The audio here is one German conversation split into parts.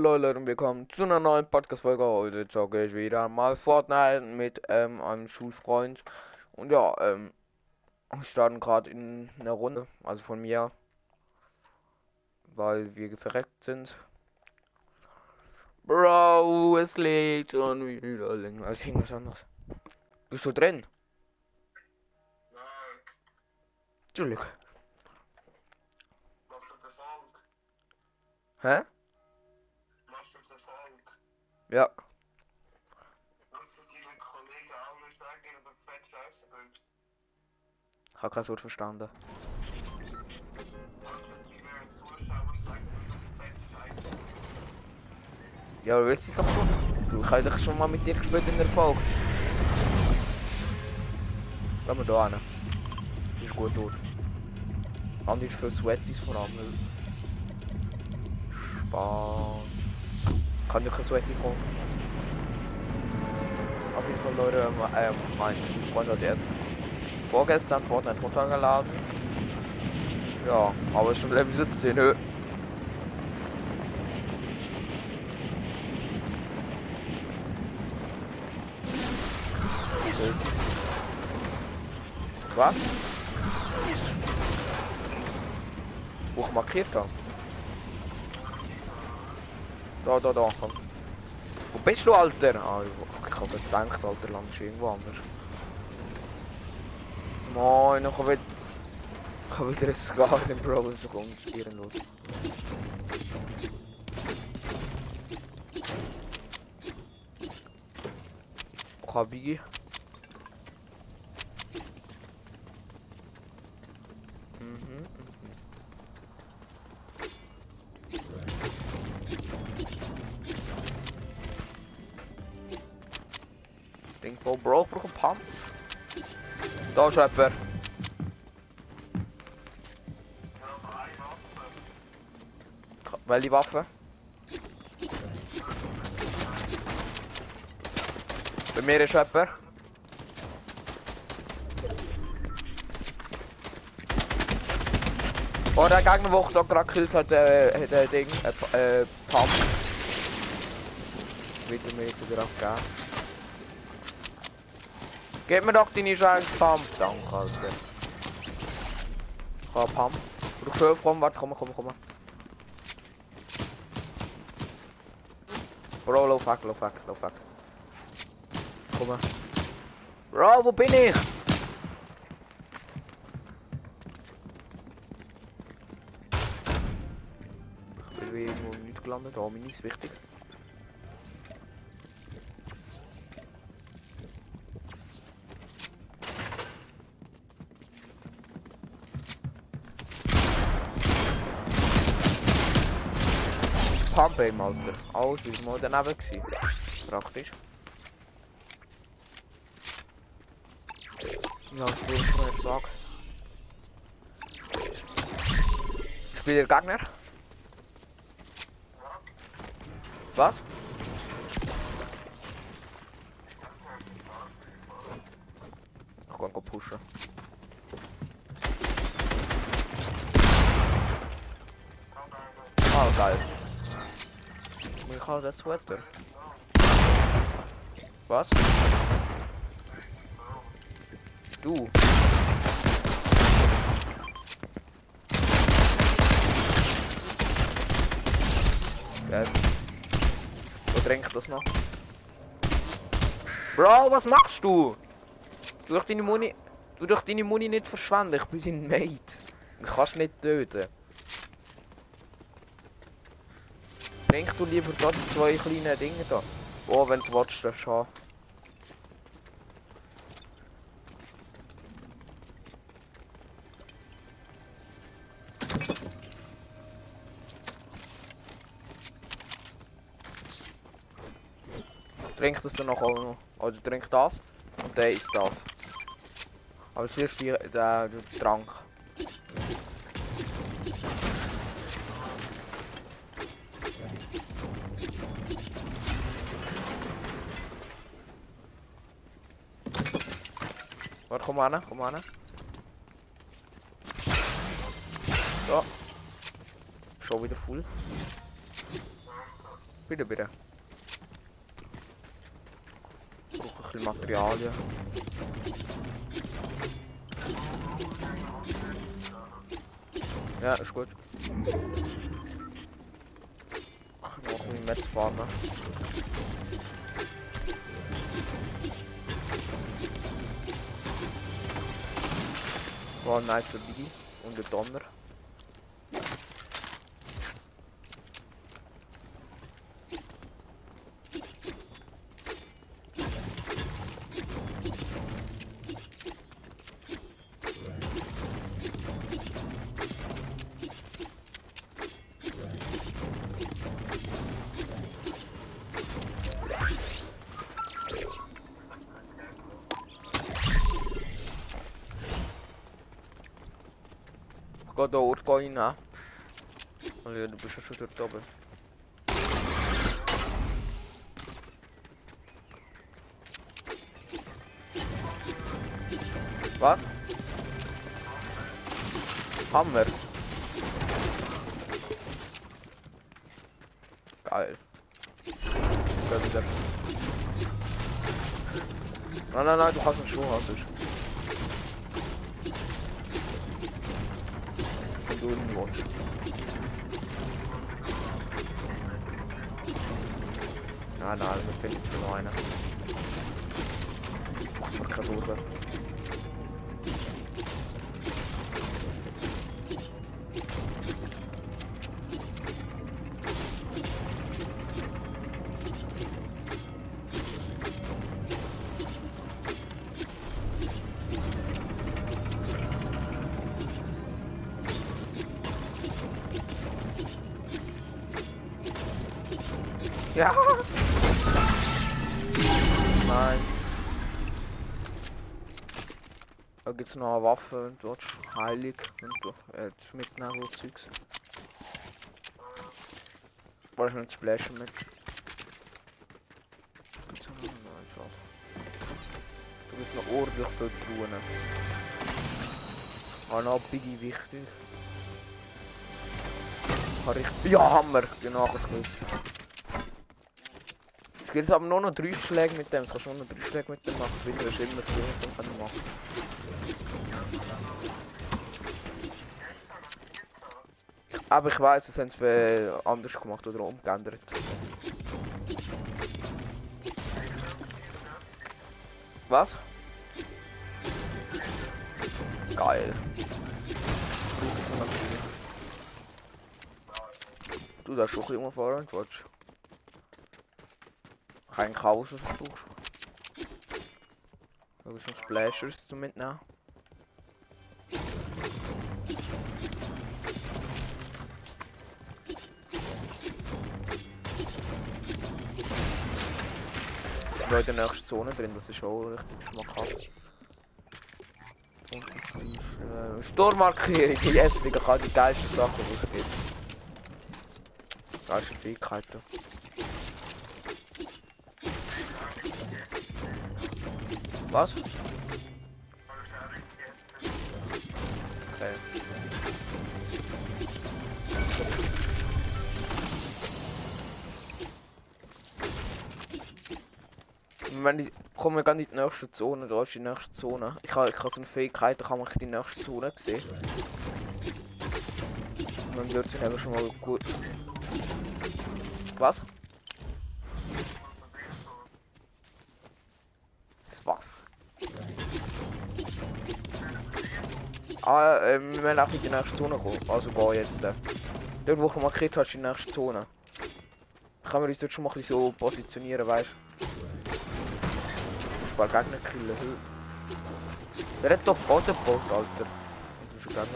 Leute und willkommen zu einer neuen Podcast-Folge. Heute zocke ich wieder mal Fortnite mit ähm, einem Schulfreund. Und ja, ähm, wir starten gerade in einer Runde, also von mir, weil wir verreckt sind. Bro, es liegt schon wieder länger als irgendwas anderes. Bist du drin? Nein, Erfolg? Hä? Ich habe kein Wort verstanden. Zuschauern sagen, dass du? Ja, es doch schon. Du, ich habe doch schon mal mit dir gespielt in Erfolg. Gehen wir da hin. Ist gut dort. Anders für Sweaties vor allem. Spaß. Kann ja keine Sweaties holen. Auf jeden Fall Leute, ähm, ähm, mein Freund hat erst vorgestern Fortnite runtergeladen. Ja, aber ist schon Level 17, nö. Was? Wo markiert habe? Da, da, da, komm. Wo bist du, Alter? Ah, ich hab gedacht, Alter, landest du irgendwo anders. Moin, ich hab wieder... Ich hab wieder ein im Bro, so kommt ehrenlos. Ich hab Biggie. Mhm, mhm. Wel bro, ich brauche einen Pump. Da ist jemand. Welche Waffe? Bei mir ist jemand. Oh, der Gegner, der ich da gerade gekillt hat, äh, hat ein Ding, äh, Pump. Wird er mir jetzt wieder abgeben. Gib mir doch deine scheiß Pump. Danke, Alter. Einen Pump. Du Hilfe? Komm, warte, komm, komm, komm. Bro, lauf weg, lauf weg, lauf weg. Komm. Bro, wo bin ich? Ich bin irgendwo nicht gelandet. Oh, Mini ist wichtig. Im Alter. Alles ist mal daneben gewesen. Praktisch. Ja, ich will es nicht sagen. Spielt der Gegner? Was? Ich kann go pushen. Ah, geil. Ich habe das Sweater. Was? Du. Geil. Wo trinkt das noch? Bro, was machst du? Du doch deine Muni. Du doch deine Muni nicht verschwenden, ich bin dein Mate. Du kannst nicht töten. Trink du lieber da die zwei kleinen Dinge da. Oh, wenn du willst, das schon. Trink das dann noch auch noch. Oder trink das. Und der ist das. Aber zuerst der, der Trank. Mal an. So. Schon wieder full. Bitte, bitte. Ich brauche ein bisschen Materialien. Ja, ist gut. Ach, noch ein Metz fahren. War ein nice Biggie und der Donner. Ort rein. ne? Und ja, schon dort oben. Was? Hammer. Geil. Nein, nein, nein, du hast einen Schuh, hast du. Gibt's noch eine Waffe und dort heilig und du äh, das mitnehmen so Zeugs. War ich nicht splashen mit. So. Da gibt's noch ordentlich viel Truhen. Ah, noch Biggie wichtig. Habe ich. Ja, Hammer! Genau, das gewusst. Es gibt aber nur noch drei Schläge mit dem. Du kannst nur noch drei Schläge mit dem machen. Wieder ist immer mit dem kann ich machen. Aber ich weiß, es haben sie anders gemacht oder umgeändert. Was? Geil. Du darfst schon ein bisschen umfahren, und willst. Kein Chaos, was du brauchst. Da noch Splashers zum Mitnehmen. Bin in der nächsten Zone drin, das ist auch richtig schmackhaft. Und ist, äh, Sturmmarkierung, yes, Digga, kann die geilsten Sachen, die es gibt. Geilste Fähigkeiten. Was? Okay. Wenn ich komme gar nicht in die nächste Zone, da ist die nächste Zone. Ich habe ich habe so eine Fähigkeit, da kann man die nächste Zone sehen. Und dann wird sich eben schon mal gut. Was? Das was? Ah, ähm, wir werden auch in die nächste Zone kommen. Also gehen jetzt. Äh. Dort wo du markiert hast, die nächste Zone. Können wir uns dort schon mal so positionieren, weißt du? Paar Gegner killen. Wer hat doch Bodenboot, Alter? Das ist schon Gegner.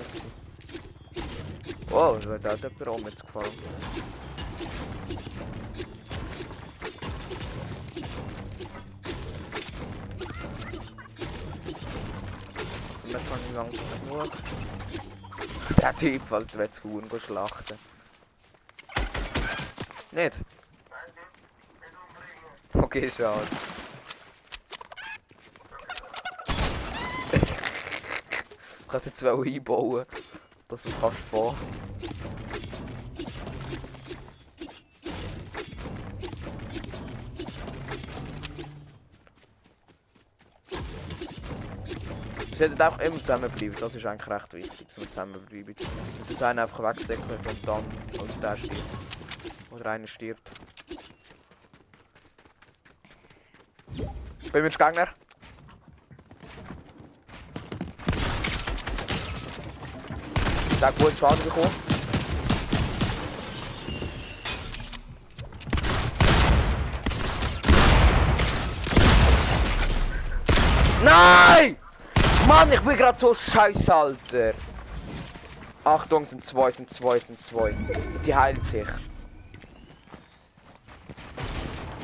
Wow, das hat jemand auch jetzt gefallen. Und jetzt kann ich langsam genug. Der Typ, Alter, will das Huhn schlachten. Nicht? Okay, schade. ich das jetzt einbauen, dass du fast vor. Wir sollten einfach immer zusammenbleiben, das ist eigentlich recht wichtig, dass wir zusammenbleiben. Wenn das eine einfach wegdeckelt und dann, und der stirbt. Oder einer stirbt. Bin wir Gegner? Hat gut Schaden bekommen. Nein! Mann, ich bin gerade so scheiße, Alter. Achtung, sind zwei, sind zwei, sind zwei. Die heilt sich.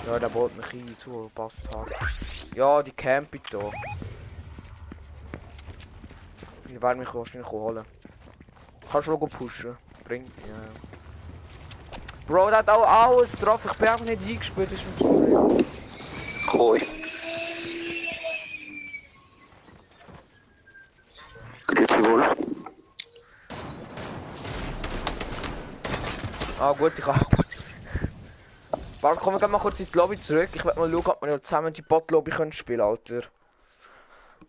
Ja, der baut mich hin zu, passt halt. Ja, die campen da. Die werden mich wahrscheinlich holen. Kannst du noch pushen? Bringt, ja. Bro, der hat auch alles drauf. Ich bin einfach nicht eingespielt, das ist mein Problem. Hoi. Grüezi wohl. Ah gut, ich hab. Warte, kommen wir gleich mal kurz in die Lobby zurück. Ich werde mal schauen, ob wir zusammen die Bot-Lobby können spielen, Alter.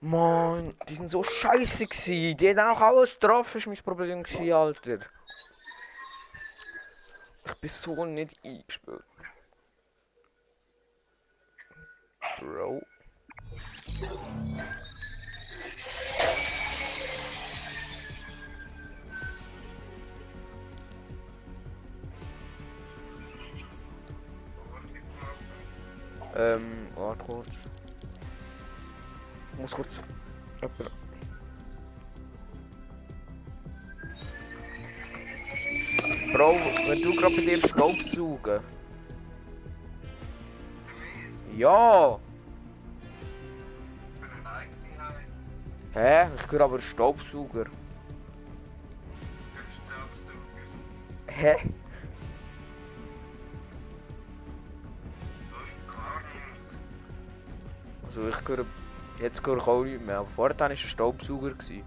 Mann, die sind so scheiße gewesen. Die haben auch alles drauf, ist mein Problem gewesen, Alter. Ich bin so nicht eingespielt. Bro. Ähm, warte kurz. Muss kurz. jemanden- Bro, wenn du gerade bei dir Staubsaugen. Ja! Hä? Ich höre aber einen Staubsauger. Hä? Also ich höre... Jetzt höre ich auch nicht mehr, aber vorher war ein Staubsauger. gewesen.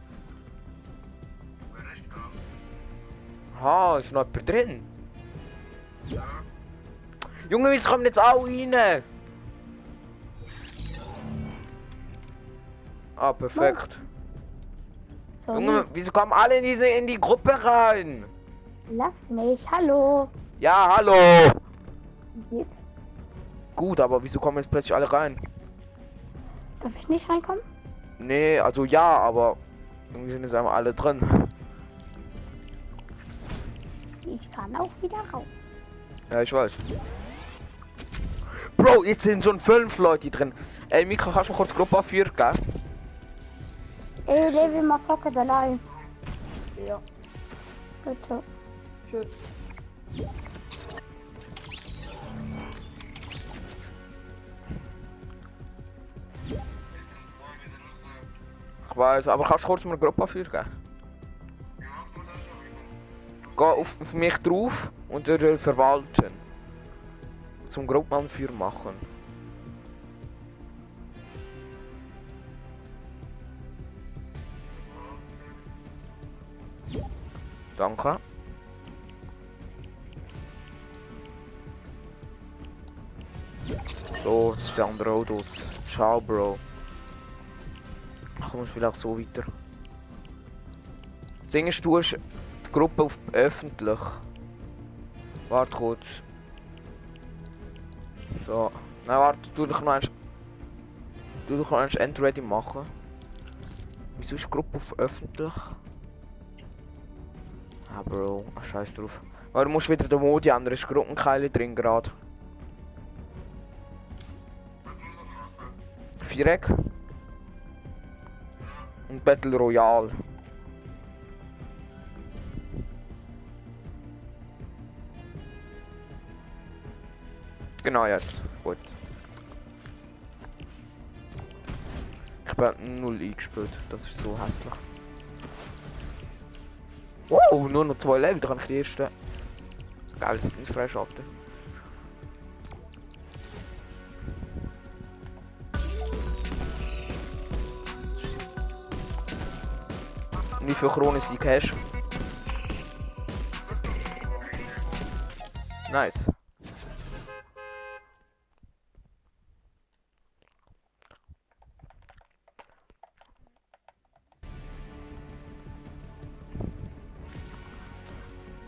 Aha, ist noch jemand drin? Junge, wieso kommen jetzt alle rein? Ah, perfekt. So, Junge, wieso kommen alle in diese in die Gruppe rein? lass mich. Hallo. Ja, hallo! Wie geht's? Gut, aber wieso kommen jetzt plötzlich alle rein? Darf ich nicht reinkommen? Nee, also ja, aber irgendwie sind jetzt einfach alle drin. Ich kann auch wieder raus. Ja, ich weiß. Bro, jetzt sind schon fünf Leute drin. Ey, Mika, kannst du kurz Gruppe 4 geben? Ey, Levi, mal zocken allein. Ja, Bitte. tschüss. Ich weiß, aber kannst du kurz mir Gruppe 4 geben? Geh auf, auf mich drauf und durch verwalten. Zum 4 machen. Danke. So, jetzt ist der andere. Ciao, Bro. Komm, ich will auch so weiter. Ist, du hast die Gruppe auf öffentlich. Warte kurz. So. Nein, warte, tu dich noch eins. Du dich noch eins End ready machen. Wieso ist die Gruppe auf öffentlich? Ah, Bro, ach, scheiß drauf. Aber du musst wieder den Modi ändern, ist Gruppenkeile drin gerade. Viereck. Und Battle Royale. Genau jetzt. Gut. Ich bin null eingespielt. Das ist so hässlich. Wow, nur noch zwei Level, da kann ich die erste. Geil, nicht freischalten. Und wie viel Krone sie Cash? Nice.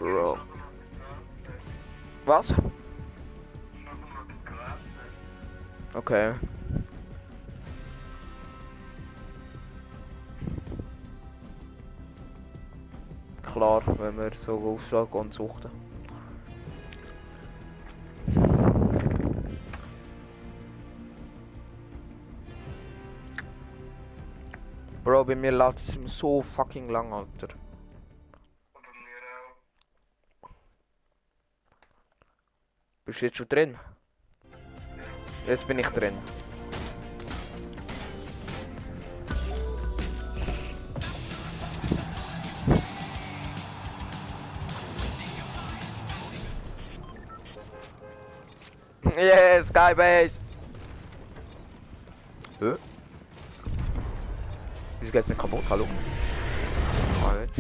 Bro. Was? Okay. Wenn wir so aufschlagen und suchten. Bro, bei mir läuft es so fucking lang, Alter. Und bei mir auch. Bist du jetzt schon drin? Jetzt bin ich drin. Skybase! Hä? Wieso geht's nicht kaputt? Hallo? Halt.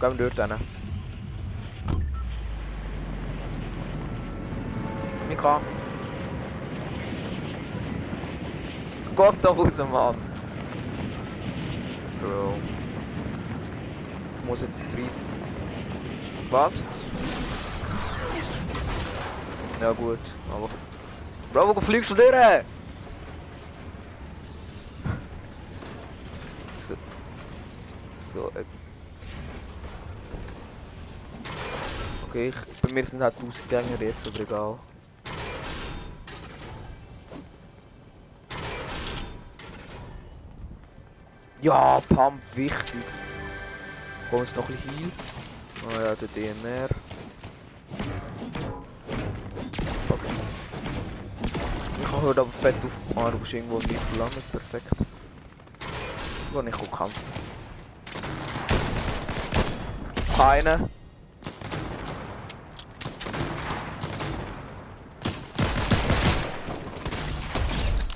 Wir dort hin. Mika. Gott doch raus, Mann. Bro. Ich muss jetzt 30. Was? Ja gut, aber... Bro, wo fliegst du durch? So. So, äh. Okay, ich, bei mir sind halt 1000 Gänger jetzt, aber egal. Ja, Pump, wichtig. Kommen uns noch ein bisschen Heal. Oh ja, der DMR. Also. Ich habe heute aber fett auf. Ah, du bist irgendwo nicht gelandet, perfekt. Wo nicht gut kämpfen. Keine.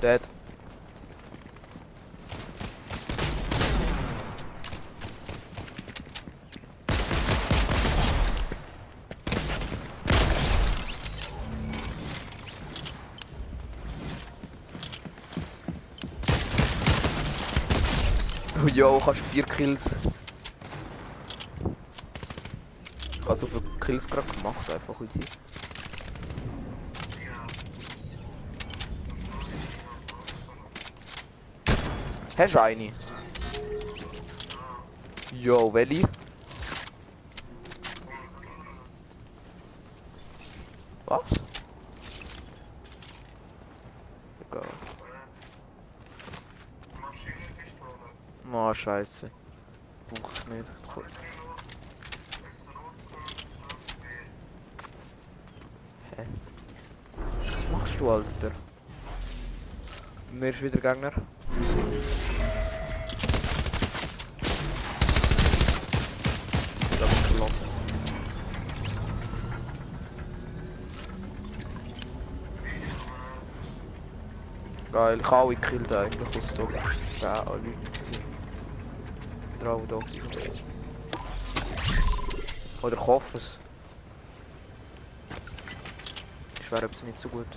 Dead. Jo, kannst vier Kills. Ich habe so viele Kills gerade gemacht, einfach heute. Hast du eine? Jo, welche? Was? Egal. Maschinenpistole. Oh, scheiße. Brauch's nicht. Cool. Hä? Was machst du, Alter? Mir ist wieder Gegner. Geil, ich habe alle gekillt eigentlich aus alle Leute. Drauf da. Oder ich hoffe es. Ich wäre es nicht so gut.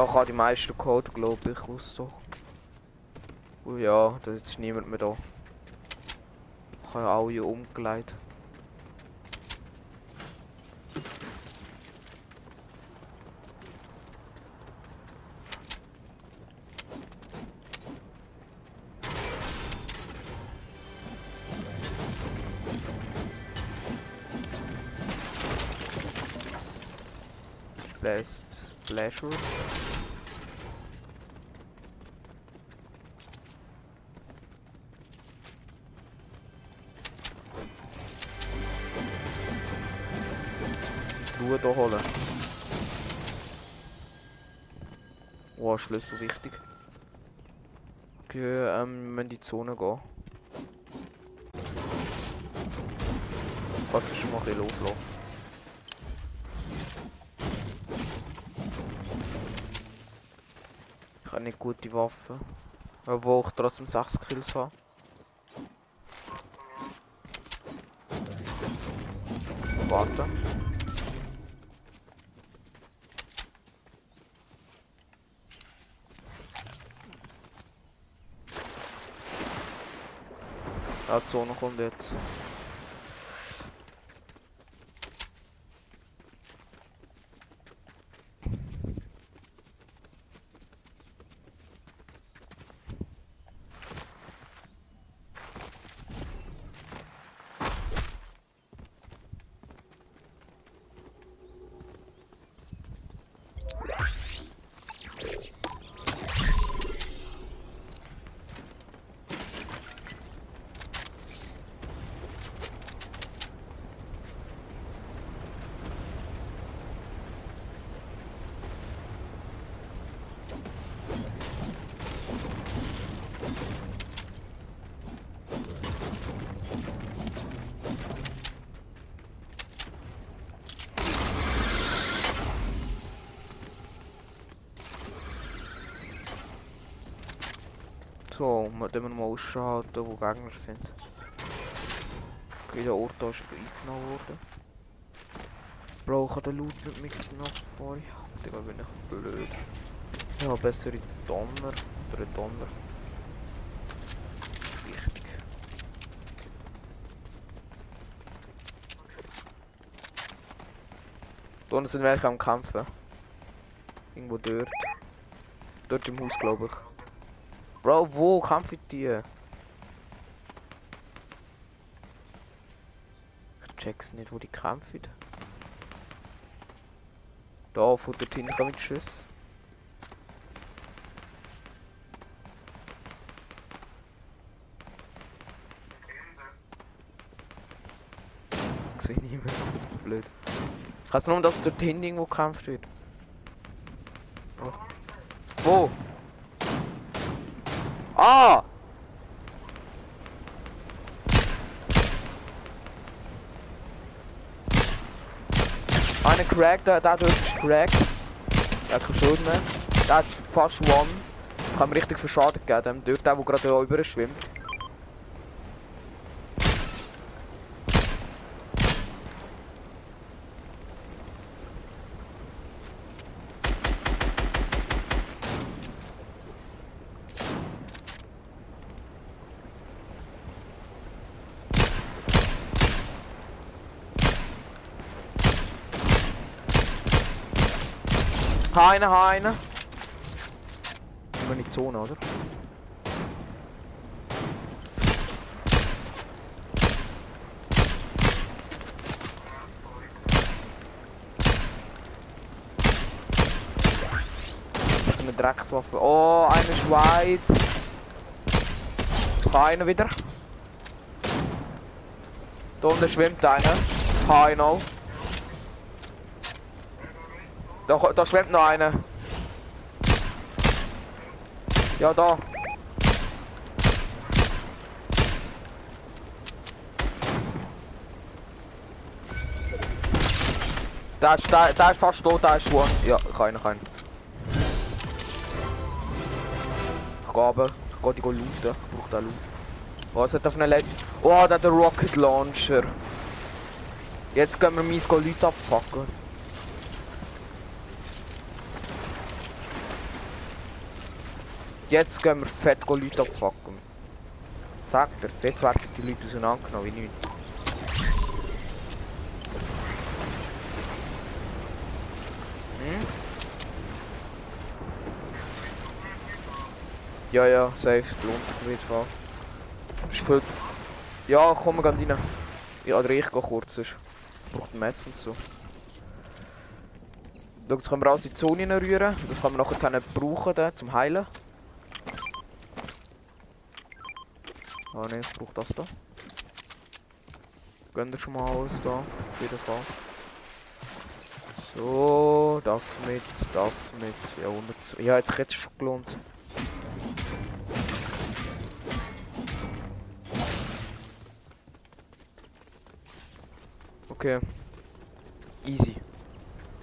Ja, ich habe die meisten Code, glaube ich, so. Oh ja, da ist niemand mehr da. Ich habe alle umgelegt. Splashwood. Ruhe hier holen. Oh, Schlüssel wichtig. Okay, ähm, wir müssen in die Zone gehen. Ist schon mal ein bisschen? Gute Waffen. Obwohl ich trotzdem 6 Kills habe. Warte. Ja, die Zone kommt jetzt. So, wir mal Ausschau halten, wo Gegner sind. Okay, der Ort ist eingenommen worden. Bro, ich habe den Loot nicht mitgenommen vorher. Digga, bin ich blöd. Ich habe bessere Donner. Oder Donner. Wichtig. Da unten sind welche am Kämpfen. Irgendwo dort. Dort im Haus, glaube ich. Bro, wo kämpfen die? Ich check's nicht, wo die kämpfen. Da, von dort hinten kommen die Schüsse. Ich sehe niemand. Blöd. Ich weiß nur, dass dort hinten irgendwo gekämpft wird. Oh. Wo? Ah! Einer cracked, der, der dort ist cracked. Der hat keine Schuld mehr. Der hat fast one. Ich habe ihm richtig viel Schaden gegeben, dem dort, der, der gerade da rüber schwimmt. Heine, Heine. Wir in die Zone, oder? Eine Dreckswaffe. Oh, eine ist weit. Einer wieder. Da unten schwimmt einer. Heino. Da, da schwimmt noch einer. Ja, da. Der ist, der, der ist fast tot, der ist one. Ja, keiner, keiner. Ich gehe aber, ich gehe die looten. Ich brauche den Loot. Was hat das eine Let Oh, der hat den Rocket Launcher. Jetzt können wir mies Leute abpacken. Jetzt gehen wir fett Leute abpacken. Sagt er, jetzt werden die Leute auseinandergenommen wie nichts. Hm? Ja, ja, safe, lohnt sich auf jeden Fall. Ist viel... Ja, komm, wir gehen rein. Ja, oder ich gehe kurz, sonst braucht Metz und so. Schau, jetzt können wir alles in die Zone rühren. Das kann man nachher brauchen, dann, zum Heilen. Ah ne, ich brauch das da. Gönn dir schon mal alles da, auf jeden Fall. So, das mit, das mit. Ja, 100. Ja, jetzt hat es schon gelohnt. Okay. Easy.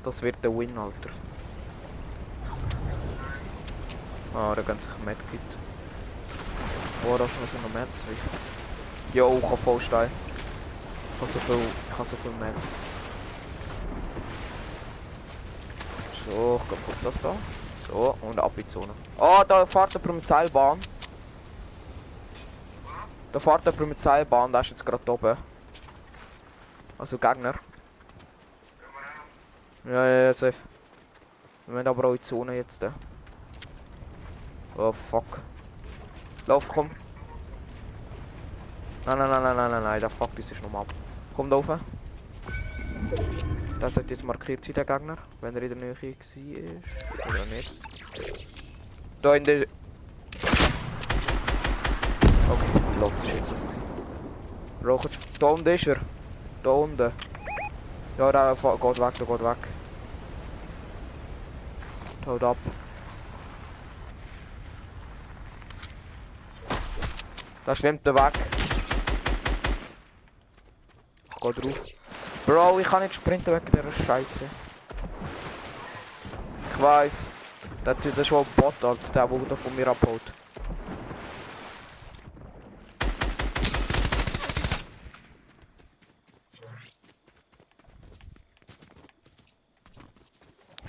Das wird der Win, Alter. Ah, da ganz sich Medkit. Oh, da ist so ein Metz. Jo, ich hab voll Stein. Ich hab so viel, ich hab so ich geh kurz das da. So, und ab in die Zone. Ah, da fährt jemand mit Seilbahn. Da fährt jemand mit Seilbahn, der ist jetzt gerade oben. Also Gegner. Ja, ja, ja, safe. Wir müssen aber auch in die Zone jetzt. Oh fuck. Lauf, komm. Nein, nein, nein, nein, nein, nein, nein, der fuck das ist nochmal ab. Komm da. Das hat jetzt markiert sein, der Gegner, wenn er in der Nähe war. Oder nicht. Da in der... Okay, los ist jetzt das gewesen. Rauchen, da unten ist er. Da unten. Ja, fa- geht weg, der geht weg. Haut ab. Da schwimmt er weg. Ich geh drauf. Bro, ich kann nicht sprinten wegen dieser Scheiße. Ich weiß. Das, ist wohl ein Bot, Alter, der, der da von mir abhaut.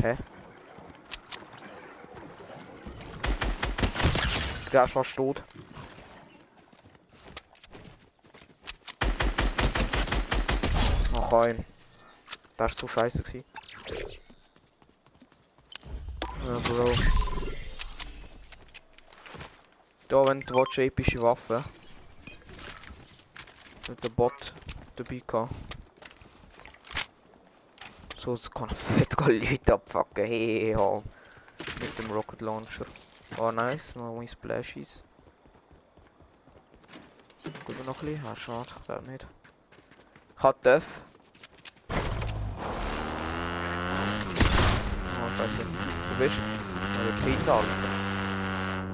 Hä? Der ist fast tot. Noch ein. Das ist zu scheiße gewesen. Ja, Bro. Da, wenn du willst, epische Waffe. Mit der Bot dabei gehabt. So, es kann fett Leute abfucken. Hey, ja. Mit dem Rocket Launcher. Oh, nice. Noch ein Splashies. Gut, noch ein bisschen. Ah, schade, ich glaube nicht. Ich hab Scheiße. Du bist. Oder Kinder, Alter.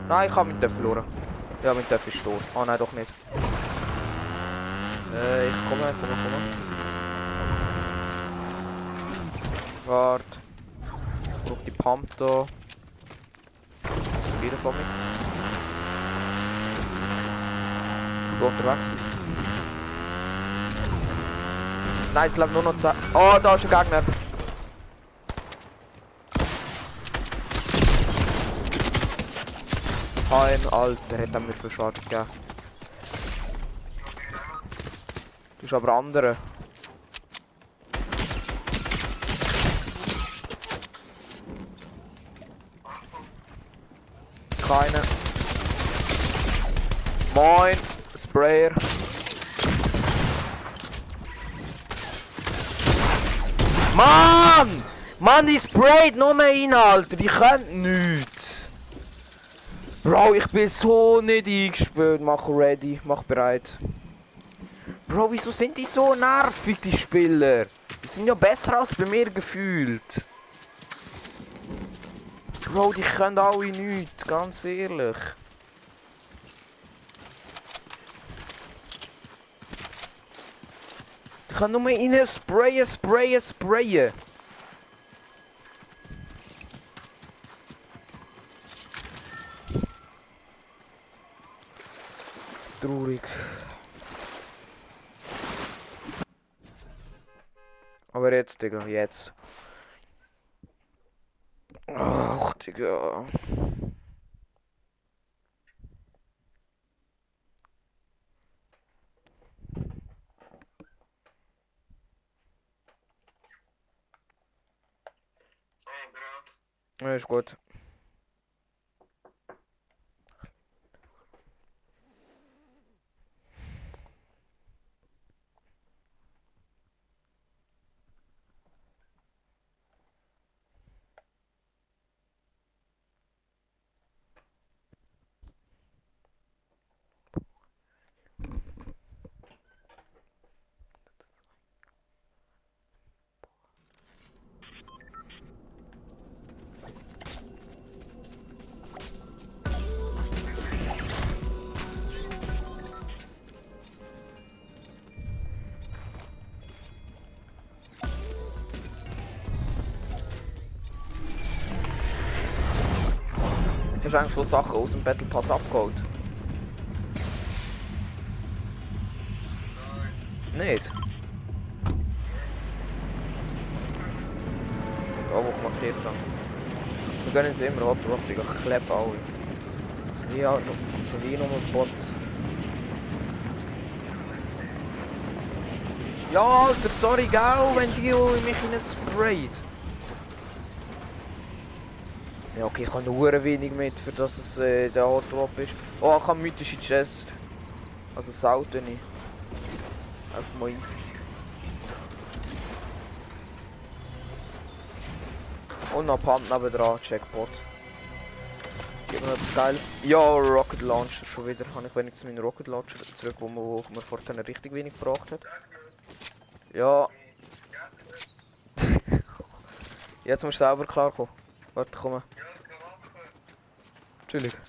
Nein, ich hab mit Def verloren. Ja, mit Def ist tot. Oh nein, doch nicht. Äh, ich komme, ich komme, komme. Wart. Ich brauch die Pump da. Wieder von mir. Du unterwegs. Nein, es lebt nur noch zwei. Oh, da ist ein Gegner. Ein Alter, hat er mir viel Schaden gegeben. Du bist aber andere. Keine. Moin, Sprayer. Mann! Mann, die sprayt nur mehr rein, Alter. Die können nichts. Bro, ich bin so nicht eingespielt. Mach ready, mach bereit. Bro, wieso sind die so nervig, die Spieler? Die sind ja besser als bei mir gefühlt. Bro, die können alle nichts, ganz ehrlich. Die können nur rein sprayen, sprayen, sprayen. Traurig. Aber jetzt, Digga, jetzt. Ach, Digga. Ja, ist gut. Hast eigentlich schon Sachen aus dem Battle Pass abgeholt? Nicht? Ja, wo ich markiert habe. Wir gehen jetzt immer Hot Digga. Ich klebe alle. Sind so wie nur Bots. Ja, Alter, sorry, gell, wenn die mich in sprayt. Ja, okay, ich habe nur wenig mit, für dass es äh, der Hot Drop ist. Oh, ich habe mythische Chest. Also seltene. Einfach mal easy. Und noch Pump nebendran, Checkpot. Gib mir noch etwas Geiles. Ja, Rocket Launcher schon wieder. Habe ich wenigstens meinen Rocket Launcher zurück, wo man, wo man vorhin richtig wenig gebraucht hat. Ja. Jetzt musst du selber klarkommen. Warte, komm. Entschuldigung.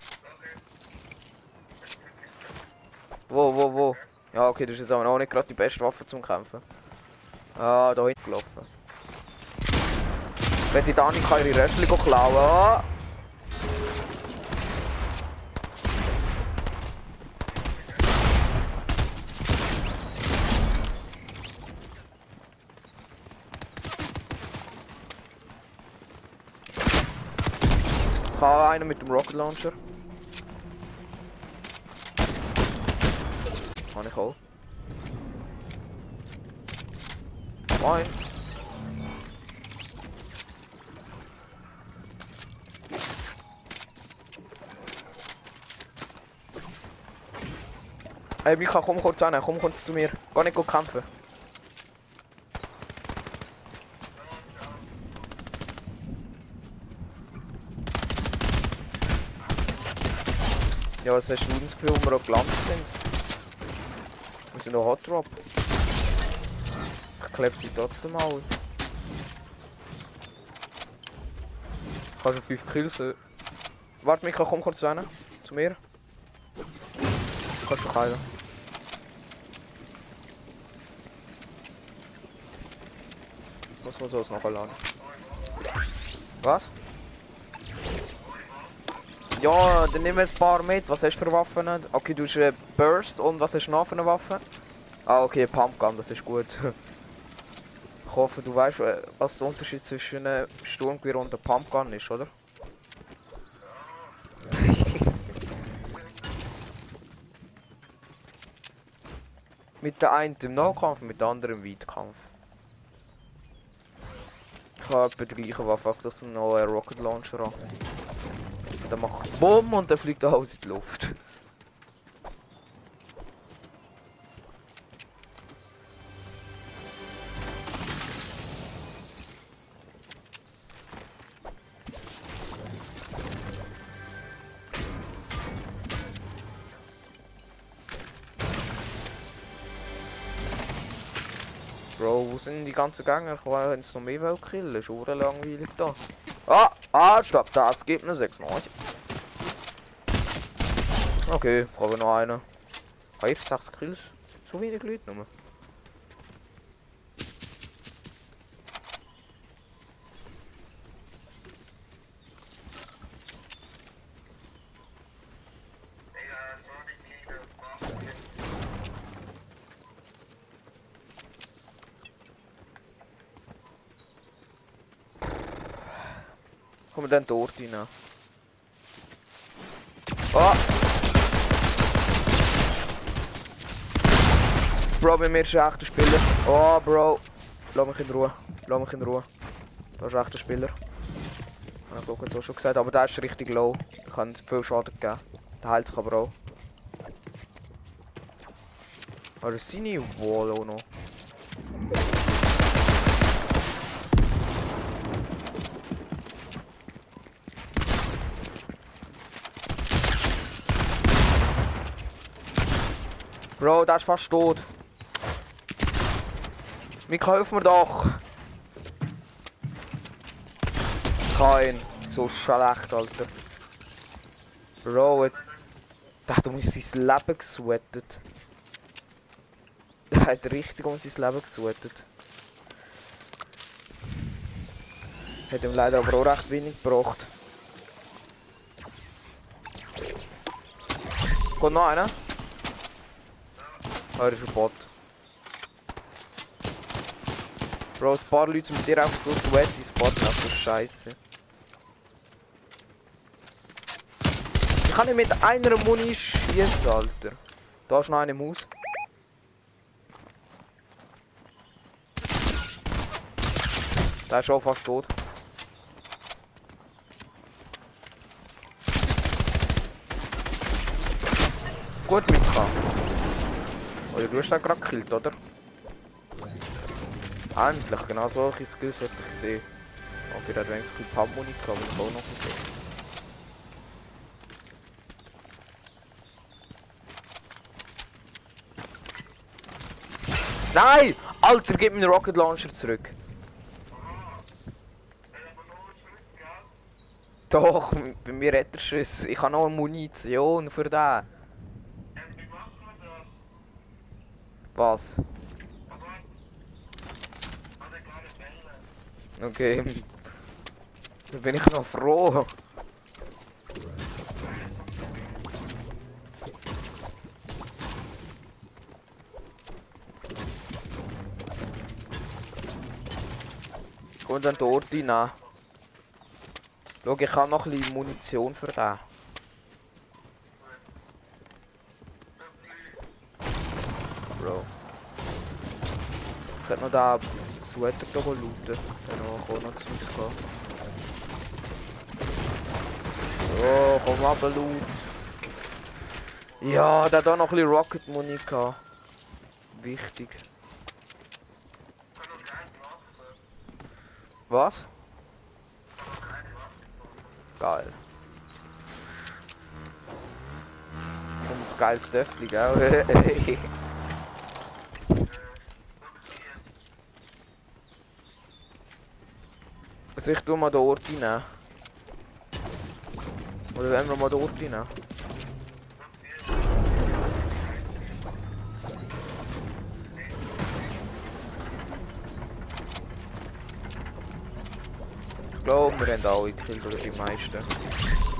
Wo, wo, wo? Ja, okay, das ist jetzt aber auch nicht gerade die beste Waffe zum Kämpfen. Ah, da hinten gelaufen. Wenn die Danica ihre Röstchen klauen. Habe einen mit dem Rocket Launcher. Kann ich auch. Moin. Hey Mika, komm kurz an, komm kurz zu mir. Geh nicht gut kämpfen. Ja, was hast du das Gefühl, wo wir auch gelandet sind? Wir sind noch Hot Drop. Ich klebe sie trotzdem mal. Ich habe schon 5 Kills. äh. Warte, Mika, komm kurz rein. Zu mir. Du kannst doch heilen. Muss man sowas noch erladen. Was? Ja, dann nimm jetzt ein paar mit. Was hast du für Waffen? Okay, du hast einen Burst und was hast du noch für eine Waffe? Ah, okay, Pumpgun, das ist gut. Ich hoffe, du weißt, äh, was der Unterschied zwischen einem Sturmgewehr und einem Pumpgun ist, oder? mit der einen im Nahkampf, mit der anderen im Weitkampf. Ich habe etwa die gleiche Waffe, ich noch einen Rocket Launcher an. Dann macht ich Bumm und dann fliegt alles in die Luft. Bro, wo sind die ganzen Gänger? Ich es noch mehr killen, ist langweilig da. Ah, ah, stopp, das gibt eine 6 9. Okay, brauchen noch eine. 5, 6 Kills. So wenig Leute nur. Digga, so die Liebe, Waffen. Kommen wir dann dort rein. Ah! Bro, bei mir ist ein echter Spieler. Oh, Bro. Lass mich in Ruhe. Lass mich in Ruhe. Das ist ein echter Spieler. Habe ich glaube auch schon gesagt, aber der ist richtig low. Ich kann viel Schaden gegeben. Der heilt sich aber auch. Aber das sind seine Wall auch noch. Bro, der ist fast tot. Mika, hilf mir doch. Kein. So schlecht, Alter. Bro, der hat um sein Leben gesweatet. Der hat richtig um sein Leben gesweatet. Hat ihm leider aber auch recht wenig gebracht. Kommt noch einer? Ah, das ist ein Bot. Bro, ein paar Leute sind mit dir einfach so sweaty spotten, einfach so scheiße. Ich kann nicht mit einer Muni schießen, Alter. Da ist noch eine Maus. Der ist schon fast tot. Gut mitgekommen. Oder du hast den gerade gekillt, oder? Endlich, genau solche Skills hätte ich gesehen. Okay, der hat wenigstens gut Pump-Muni aber ich auch noch gesehen. Nein! Alter, gib mir den Rocket Launcher zurück. Doch, bei mir hat er Schuss. Ich habe noch Munition für den. Was? Okay. Da bin ich noch froh. Kommt dann dort rein. Schau, ich habe noch ein bisschen Munition für den. Bro. Noch da da noch auch noch zu uns gehen. So, komm ab, Loot. Ja, hat auch noch ein Rocket gehabt. Wichtig. Was? Geil. Und das geiles Döffli, gell? Also ich tu mal den Ort rein. Oder wenn wir mal den Ort rein? Ich glaube, wir haben alle gekillt, oder die meisten.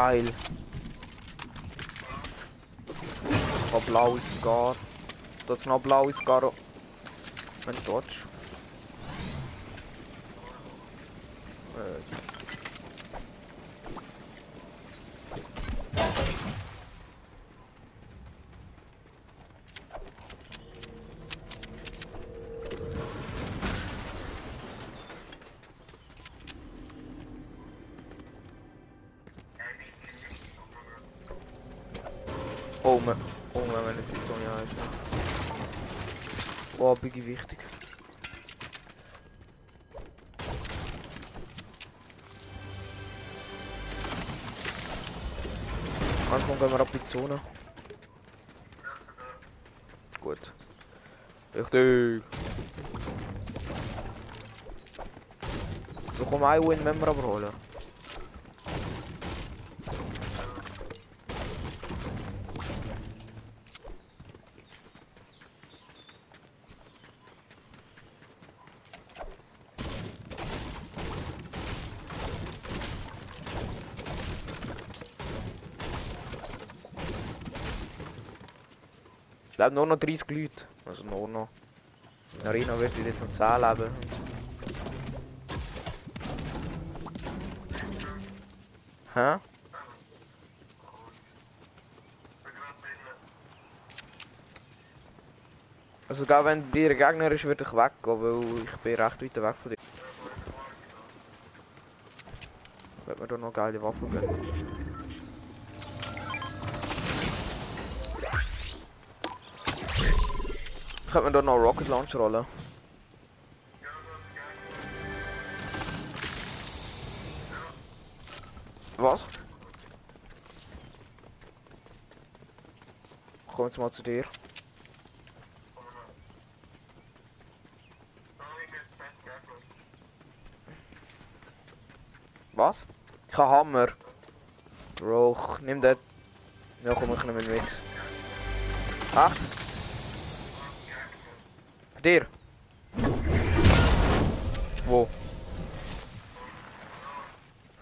Geil. Oh, blaues Scar. Dort ist noch blaues Scar. Wenn du dort. Äh. Omen. Omen, wenn es jetzt so ja ist. Wow, Biggie wichtig. Anfang gehen wir ab die Zone. Gut. Richtig. So komm ein Win, wenn wir aber holen. Ich glaube nur noch 30 Leute. Also nur noch. In der Arena wird jetzt noch 10 leben. Hä? Also gar wenn dir Gegner ist, würde ich weggehen, weil ich bin recht weit weg von dir. Wird mir doch noch geile Waffen geben. Gaat men dan nou rocket launch rollen? Wat? Gewoon te mataderen. Wat? Ik ga hammer. Roog, neem dat. Nee, kom ik neem niks. Acht. Dir? Wo?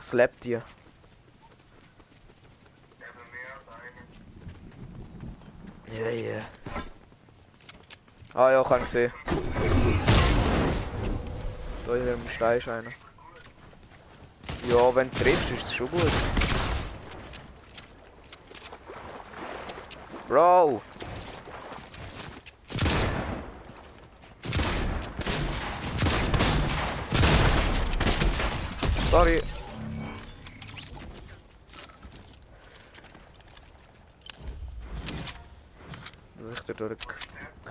Slap dir. Ja, ja. Ah ja, kann ich sehen. Da in dem Stein ist einer. Ja, wenn du triffst, ist es schon gut. Bro! Sorry. Ich dir durch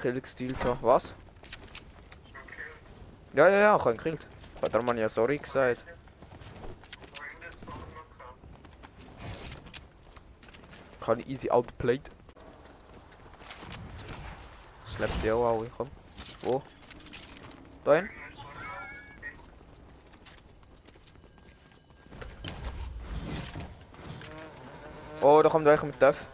Kill gestealt habe. Was? Ja, ja, ja, ich habe ihn gekillt. Hat er man ja sorry gesagt. Ich habe ihn easy outplayed. Schleppt die auch alle, komm. Wo? Da hin? Oh, da kommt welcher mit Def.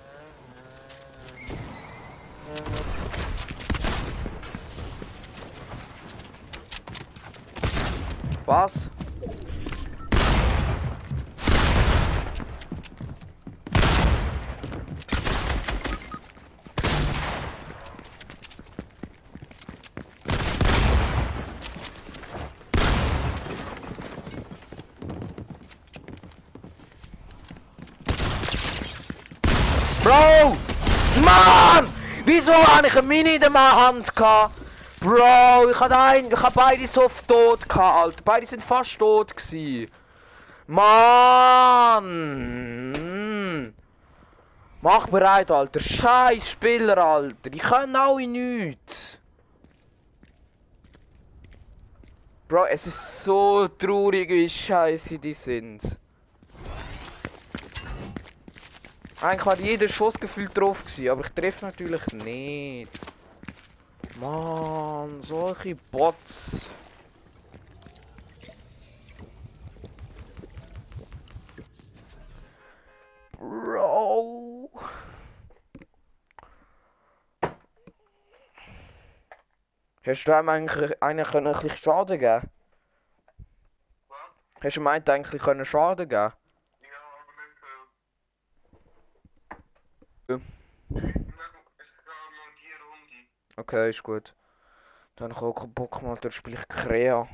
Was? Ich eine Mini in der Hand gehabt? Bro, ich hatte ein, ich habe beide so oft tot gehabt, Alter. Beide sind fast tot gewesen. Mann! Mach bereit, Alter. Scheiß Spieler, Alter. Die können alle nichts. Bro, es ist so traurig, wie scheiße die sind. Eigentlich war jeder Schuss gefühlt drauf gewesen, aber ich treffe natürlich nicht. Mann, solche Bots. Bro. Hast du ihm eigentlich einen können ein bisschen Schaden geben? Hast du ihm eigentlich können Schaden geben? Ja, aber nicht Ja. viel. Es geht nur die Runde. Okay, ist gut. Dann habe ich auch keinen Bock mal, dann spiele ich Krea.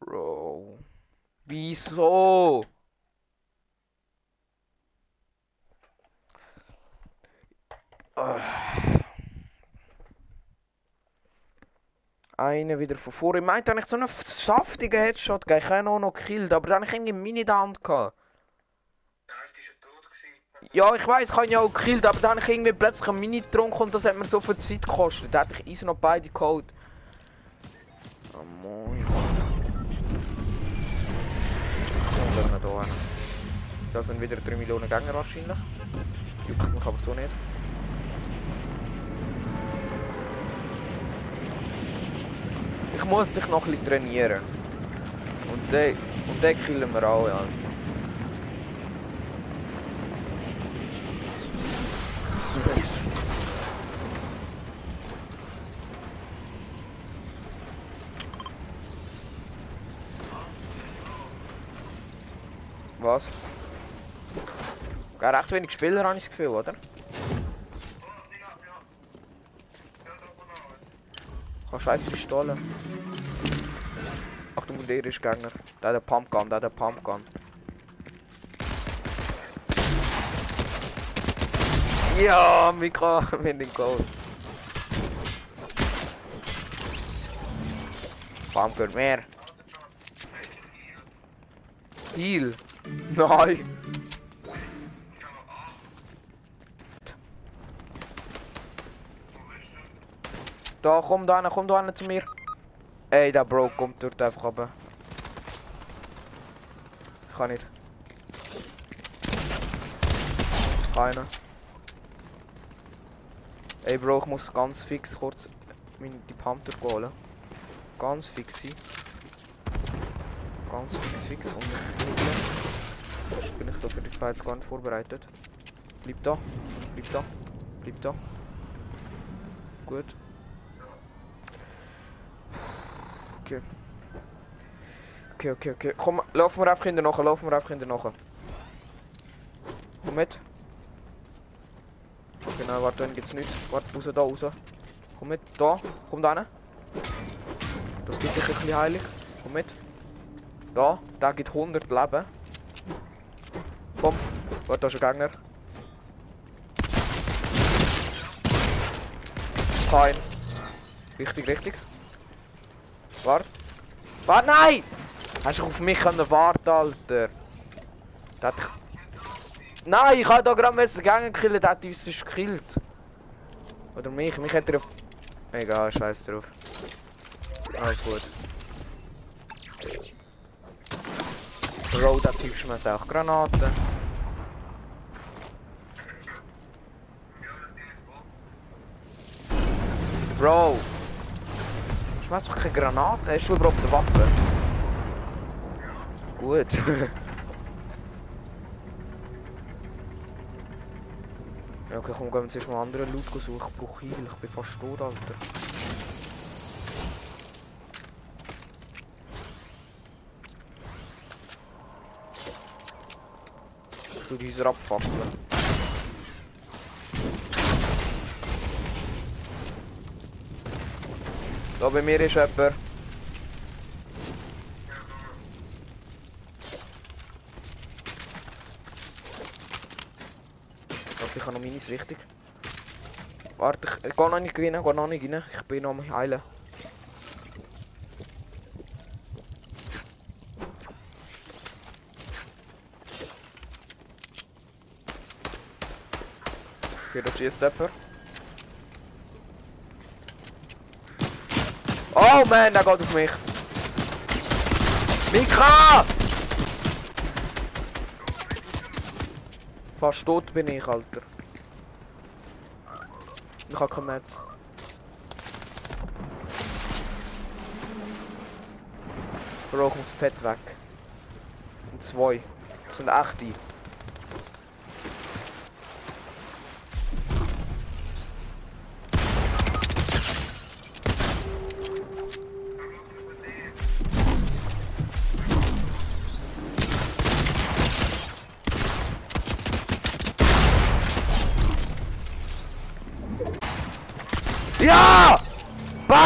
Bro. Wieso? Ah. Eine wieder von vorne. Ich meinte eigentlich so einen saftigen Headshot gegeben. Ich habe ihn auch noch gekillt, aber dann habe ich irgendwie Mini in der Hand gehabt. Der erste ist schon tot gewesen. Ja, ich weiß, ich habe ihn ja auch gekillt, aber dann habe ich irgendwie plötzlich eine Mini getrunken und das hat mir so viel Zeit gekostet. Da hätte ich easy noch beide geholt. Oh moin. Da. Da sind wieder 3 Millionen Gänger wahrscheinlich. Juckt mich aber so nicht. Ich muss dich noch ein trainieren. Und den, und den killen wir auch, ja. Was? Gar recht wenig Spieler habe ich das Gefühl, oder? Scheiß Pistole. Achtung, der ist Gegner. Der hat einen Pumpgun, der hat einen Pumpgun. Ja, Mika, mit dem Goal. Pumpgun mehr. Heal. Nein. Da, komm da hin, komm da hin zu mir. Ey, der Bro kommt dort einfach runter. Ich kann nicht. Keiner. Ey Bro, ich muss ganz fix kurz meine, die Panther holen. Ganz fix sein. Ganz fix fix und bin ich da für die Fights gar nicht vorbereitet. Bleib da. Bleib da. Bleib da. Gut. Okay. Okay, okay, okay. Komm, laufen wir einfach in der Nache, laufen wir einfach in. Komm mit. Genau, warte, dann geht's nicht. Warte, raus, da raus. Komm mit, da, komm da rein. Das gibt sich ein bisschen heilig. Komm mit. Da, da gibt 100 Leben. Komm, warte, da ist ein Gegner. Kein. Richtig, richtig. Warte. Warte, nein! Hast du auf mich können warten, Alter? Der hat... Nein, ich habe da gerade müssen gegen killen, der hat uns gekillt. Oder mich, mich hat er auf... Egal, scheiß drauf. Alles gut. Bro, der Typ schmeißt auch Granaten. Bro! Schmeiß doch keine Granaten, hast du überhaupt eine Waffe? Gut. okay, komm, gehen wir jetzt erstmal anderen Loot suchen. Ich brauche Heal, ich bin fast tot, Alter. Ich tu diese abfackeln. Da bei mir ist jemand. Okay, ich habe noch Minis, wichtig. Warte, ich, ich gehe noch nicht rein, ich gehe noch nicht rein. Ich bin noch am heilen. Okay, da schießt jemand. Oh man, der geht auf mich. Mika! Fast tot bin ich, Alter. Ich hab kein Netz. Bro, ich muss fett weg. Das sind zwei. Das sind echte. Ja!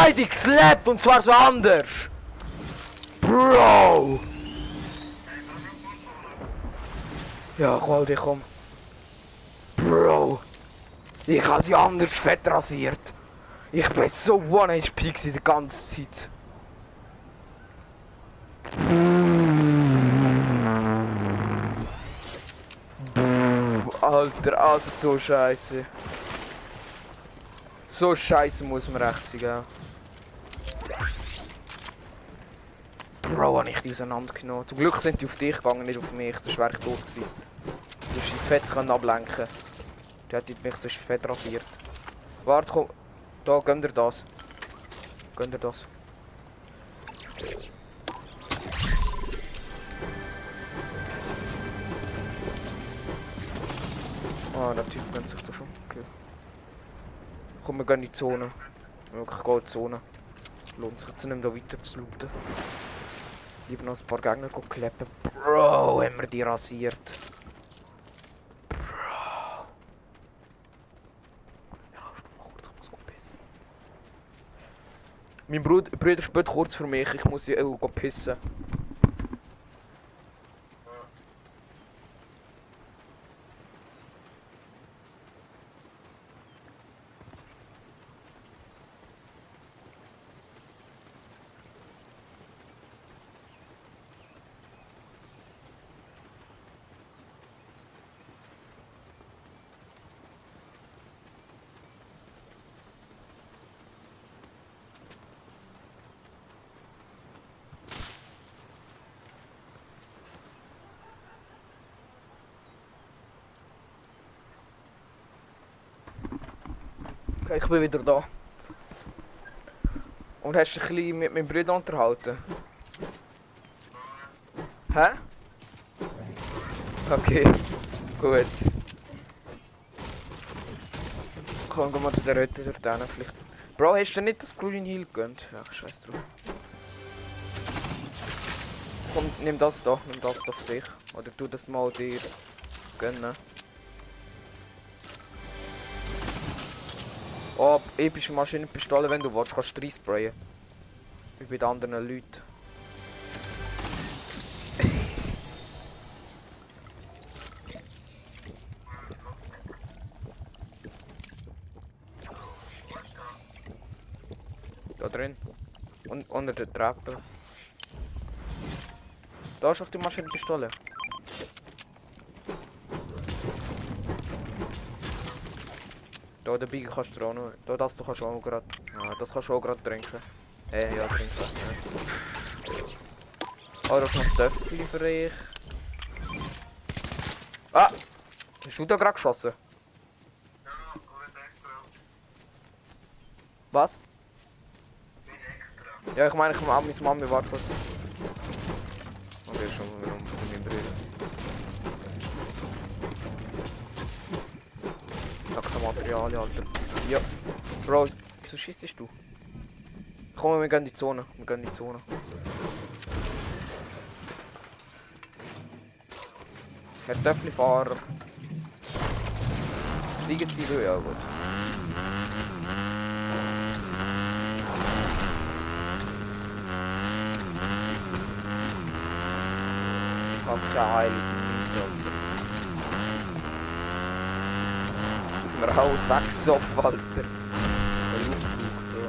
Beide geslappt und zwar so anders. Bro! Ja, Claudia, komm. Bro! Ich hab die anders fett rasiert. Ich bin so one HP gewesen die ganze Zeit. Alter, also so scheiße. So scheiße muss man recht sein, gell? Bro, hab ich die auseinandergenommen. Zum Glück sind die auf dich gegangen, nicht auf mich. Sonst wäre ich tot gewesen. Du hast die fett können ablenken. Die hat mich sonst fett rasiert. Warte, komm. Da, gönn dir das. Gönn dir das. Ah, der Typ gönnt sich da schon. Okay. Komm, wir gehen in die Zone. Wirklich, gehen in die Zone. Lohnt sich jetzt nicht da weiter zu looten. Lieber noch ein paar Gegner kleppen. Bro, haben wir die rasiert. Bro. Ja, mal kurz, ich muss pissen. Mein Bruder, Bruder spät kurz für mich, ich muss äh, go pissen. Ich bin wieder da. Und hast dich ein bisschen mit meinem Bruder unterhalten? Hä? Okay, gut. Komm, gehen wir zu der Röte dort hin, vielleicht. Bro, hast du nicht das Green Hill gegönnt? Ach, scheiß drauf. Komm, nimm das doch, nimm das doch für dich. Oder tu das mal dir gönnen. Epische Maschinenpistole, wenn du willst, kannst du sprayen. Wie bei den anderen Leuten. Da drin. Und unter der Treppe. Da ist auch die Maschinenpistole. Dabei kannst du auch noch. Da das du kannst du auch gerade. Ja, das kannst du auch gerade trinken. Äh, ja, trinken. Ja. Oh, da ist noch Töpfchen für dich. Ah! Hast du da gerade geschossen? Ja, gut extra. Was? Bin extra. Ja, ich meine, ich meine, meine Mami warte kurz. Nackte Materialien, Alter. Ja. Bro, wieso schießt du? Komm, wir gehen in die Zone. Wir gehen in die Zone. Herr Töpfli-Fahrer. Steigen Sie durch, ja gut. Ich hab keine Ist mir alles weggesoffen, Alter. Der Luft braucht so.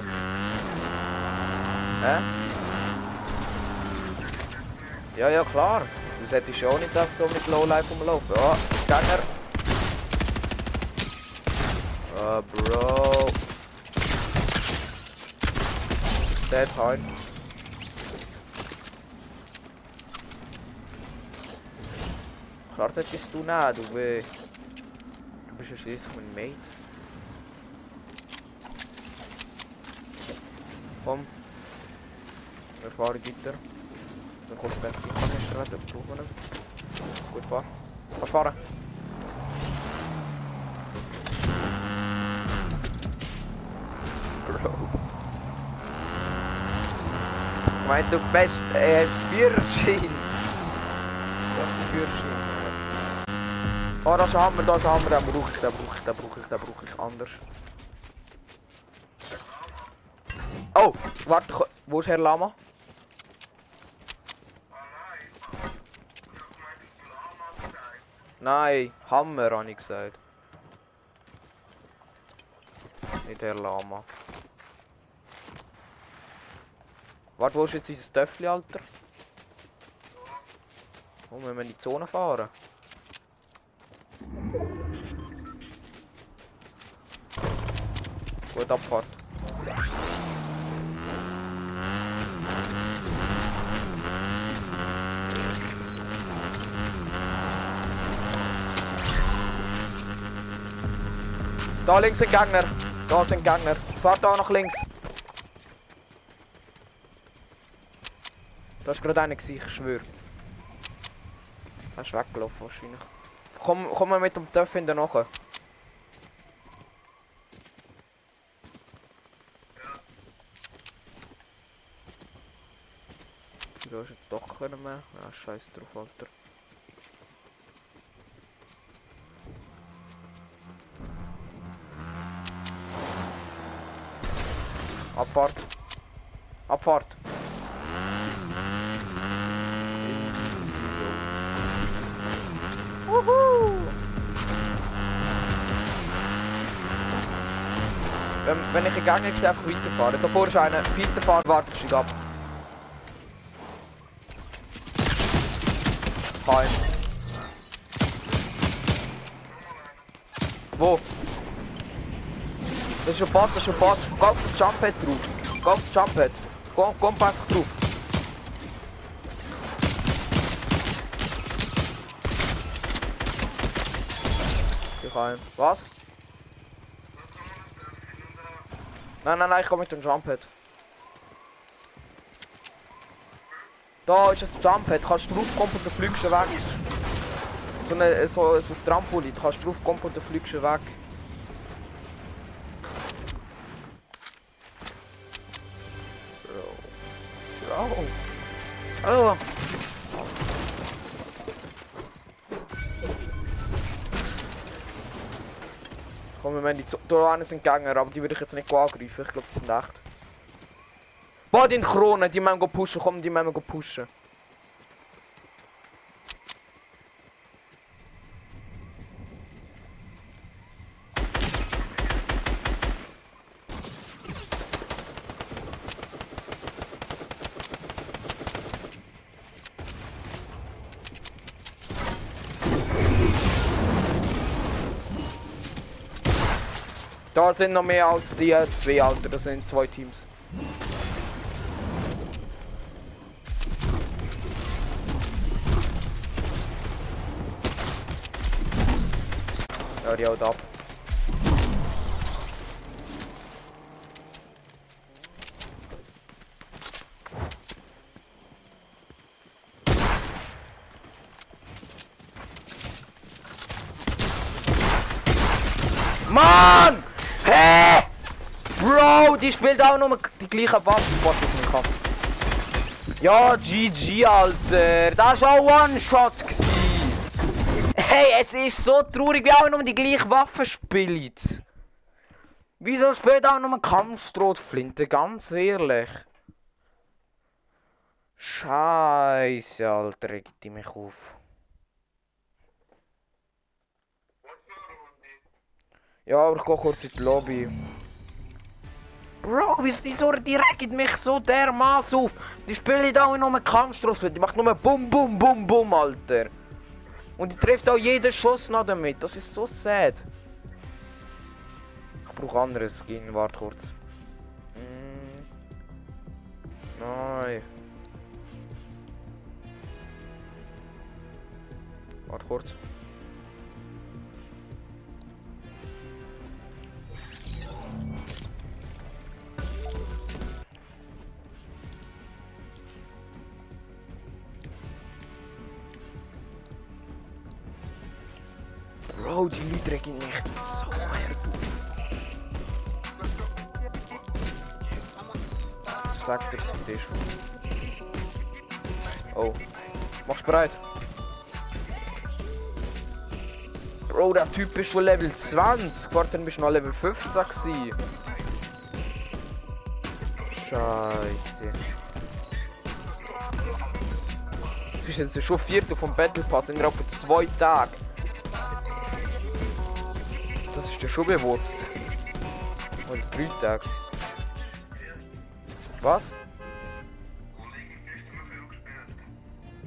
Hä? Ja, ja, klar. Du solltest ja auch nicht einfach so mit Lowlife rumlaufen. Ja, Gegner. Ah, Bro. Dead hard. Klar solltest du nehmen, du weh. Du bist ja schließlich mein Mate. Komm. Wir fahren weiter. Dann kommt der Benzinkanister, dann brauchen wir ihn. Gut fahren. Kannst fahren. Bro. Ich meine, du bist... Er hast Führerschein. Du hast einen Führerschein. Oh, das ist ein Hammer, das ist Hammer. Den brauche ich, den brauche ich, den brauche ich, den brauche ich anders. Oh, warte, wo ist Herr Lama? Ah nein. Hammer habe ich gesagt. Nicht Herr Lama. Warte, wo ist jetzt unser Töffli, Alter? Wo müssen wir in die Zone fahren? Gut, Abfahrt. Da links sind Gegner. Da sind Gegner. Fahrt da nach links. Da ist gerade einer gewesen, ich schwöre. Er weggelaufen wahrscheinlich. Komm, komm mal mit dem Töff hinten nachher. Jetzt keinen mehr. Ja, scheiß drauf, Alter. Abfahrt. Abfahrt. Wuhu! Wenn, wenn ich gegangen bin, einfach weiterfahren. Davor ist einer. Weiterfahren, warte, steig ab. Heim. Wo? Das ist ein Bot, das ist ein Bot. Geh auf das Jumppad drauf. Geh auf das Jumppad. Komm, komm einfach drauf. Ich heim. Was? Nein, nein, nein, ich komme mit dem Jumppad. Da ist ein Jumppad, kannst du draufkommen und dann fliegst du weg. So, eine, so, so ein Trampolin, du kannst draufkommen und dann fliegst du weg. Bro. Bro. Oh. Komm, wir müssen die Zo- sind Gänger, aber die würde ich jetzt nicht angreifen. Ich glaube, die sind echt. Boah, die in Krone, die müssen pushen, komm, die müssen pushen. Da sind noch mehr als die zwei, Alter. Das sind zwei Teams. Ja, die haut ab. Mann! Hä? Bro, die spielt auch nur die gleiche Waffe, was ich nicht. Ja, GG, Alter. Das war auch One-Shot. Hey, es ist so traurig, wie auch nur die gleiche Waffe spielt. Wieso spielt auch nur Kampfstrohflinte? Ganz ehrlich. Scheiße, Alter, regt die mich auf. Ja, aber ich gehe kurz in die Lobby. Bro, wieso die regt mich so dermaßen auf. Die spielen da nur Kampfstrohflinte. Die macht nur Bum, Bum, Bum, Bum, Alter. Und die trifft auch jeden Schuss noch damit. Das ist so sad. Ich brauche andere Skin. Warte kurz. Mm. Nein. Warte kurz. Bro, die Leute regen mich so auf. Sag dir, was ist. Oh. Machst du bereit? Bro, der Typ ist schon Level 20. Vorhin bist du noch Level 15 gewesen. Scheiße. Du bist jetzt schon Viertel vom Battle Pass innerhalb von zwei Tagen. Schon bewusst. Und drei Tage. Was?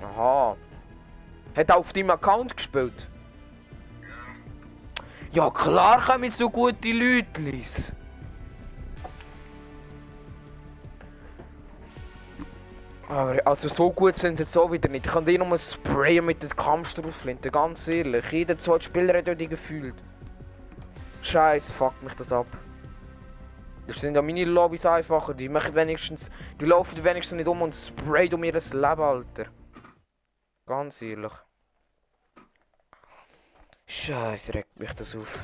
Aha. Hat er auf deinem Account gespielt? Ja klar kommen so gute Leute. Aber also so gut sind sie jetzt auch wieder nicht. Ich kann die nur sprayen mit der Kampfstraußflinte, ganz ehrlich. Jeder zweite Spieler hat ja die gefühlt. Scheiß, fuck mich das ab. Das sind ja meine Lobbys einfacher. Die machen wenigstens. Die laufen wenigstens nicht um und sprayen um ihr Leben, Alter. Ganz ehrlich. Scheiße, regt mich das auf.